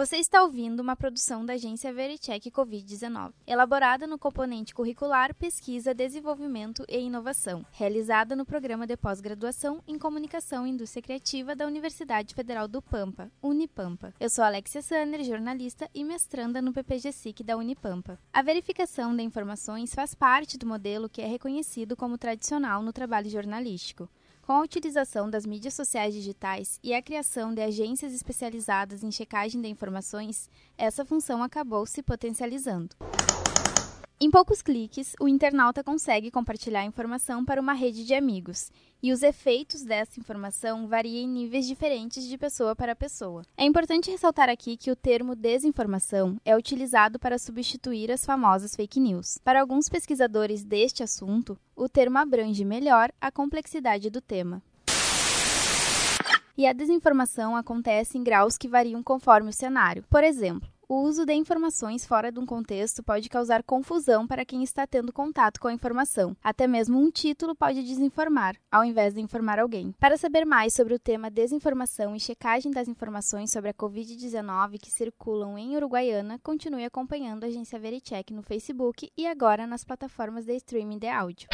Você está ouvindo uma produção da agência Vericheck Covid-19, elaborada no componente curricular Pesquisa, Desenvolvimento e Inovação, realizada no programa de pós-graduação em Comunicação e Indústria Criativa da Universidade Federal do Pampa, Unipampa. Eu sou Alexia Sanner, jornalista e mestranda no PPG-SIC da Unipampa. A verificação de informações faz parte do modelo que é reconhecido como tradicional no trabalho jornalístico. Com a utilização das mídias sociais digitais e a criação de agências especializadas em checagem de informações, essa função acabou se potencializando. Em poucos cliques, o internauta consegue compartilhar informação para uma rede de amigos, e os efeitos dessa informação variam em níveis diferentes de pessoa para pessoa. É importante ressaltar aqui que o termo desinformação é utilizado para substituir as famosas fake news. Para alguns pesquisadores deste assunto, o termo abrange melhor a complexidade do tema. E a desinformação acontece em graus que variam conforme o cenário. Por exemplo, o uso de informações fora de um contexto pode causar confusão para quem está tendo contato com a informação. Até mesmo um título pode desinformar, ao invés de informar alguém. Para saber mais sobre o tema desinformação e checagem das informações sobre a Covid-19 que circulam em Uruguaiana, continue acompanhando a agência Vericheck no Facebook e agora nas plataformas de streaming de áudio.